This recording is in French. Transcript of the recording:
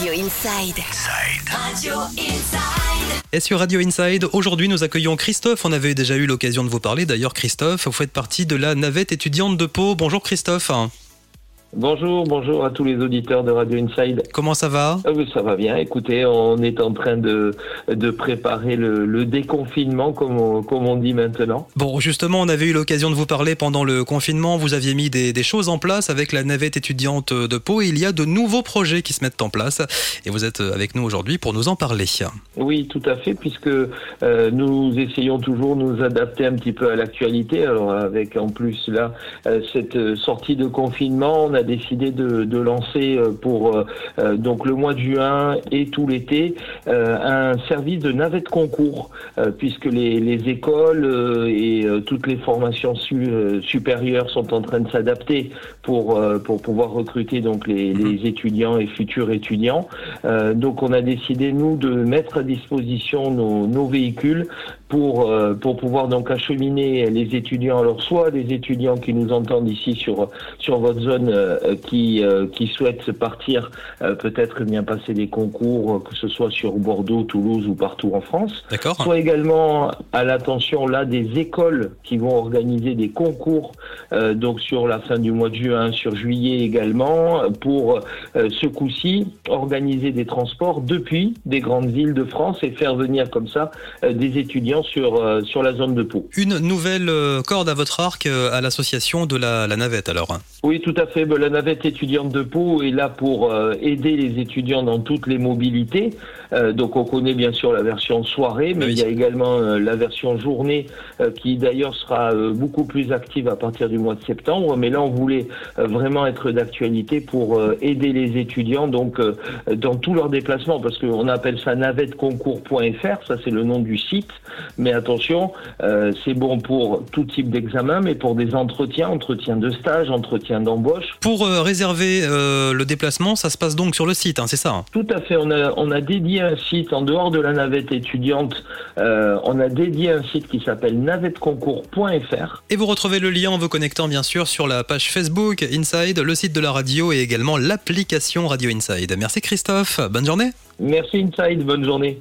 Radio Inside. Radio Inside. Et sur Radio Inside, aujourd'hui nous accueillons Christophe. On avait déjà eu l'occasion de vous parler. D'ailleurs, Christophe, vous faites partie de la navette étudiante de Pau. Bonjour Christophe. Bonjour, bonjour à tous les auditeurs de Radio Inside. Comment ça va? Oui, ça va bien. Écoutez, on est en train de, de préparer le, le déconfinement, comme on, comme on dit maintenant. Bon, justement, on avait eu l'occasion de vous parler pendant le confinement. Vous aviez mis des, des choses en place avec la navette étudiante de Pau et il y a de nouveaux projets qui se mettent en place. Et vous êtes avec nous aujourd'hui pour nous en parler. Oui, tout à fait, puisque euh, nous essayons toujours de nous adapter un petit peu à l'actualité. Alors, avec en plus là euh, cette euh, sortie de confinement, on a décidé de, de lancer euh, pour euh, euh, donc le mois de juin et tout l'été un service de navette concours, puisque les, les écoles et toutes les formations su- supérieures sont en train de s'adapter pour pour pouvoir recruter donc les, les étudiants et futurs étudiants. Donc on a décidé nous de mettre à disposition nos, nos véhicules pour pour pouvoir donc acheminer les étudiants. Alors soit les étudiants qui nous entendent ici sur sur votre zone euh, qui euh, qui souhaitent partir euh, peut-être bien passer des concours euh, que ce soit sur Bordeaux, Toulouse ou partout en France D'accord soit également à l'attention là des écoles qui vont organiser des concours donc sur la fin du mois de juin, sur juillet également, pour ce coup-ci organiser des transports depuis des grandes villes de France et faire venir comme ça des étudiants sur sur la zone de Pau. Une nouvelle corde à votre arc à l'association de la, la navette alors. Oui, tout à fait. Ben, La navette étudiante de Pau est là pour euh, aider les étudiants dans toutes les mobilités. Euh, donc on connaît bien sûr la version soirée, mais Oui. il y a également euh, la version journée qui d'ailleurs sera beaucoup plus active à partir du mois de septembre. Mais là, on voulait vraiment être d'actualité pour aider les étudiants donc dans tous leurs déplacements, parce qu'on appelle ça navetteconcours.fr, ça c'est le nom du site. Mais attention, c'est bon pour tout type d'examen, mais pour des entretiens, entretiens de stage, entretiens d'embauche. Pour euh, réserver euh, le déplacement, ça se passe donc sur le site, hein, c'est ça hein Tout à fait. On a, on a dédié un site en dehors de la navette étudiante. euh, on a dédié un site qui s'appelle navetteconcours.fr. Et vous retrouvez le lien en vous connectant bien sûr sur la page Facebook Inside, le site de la radio et également l'application Radio Inside. Merci Christophe, bonne journée Merci Inside. Bonne journée.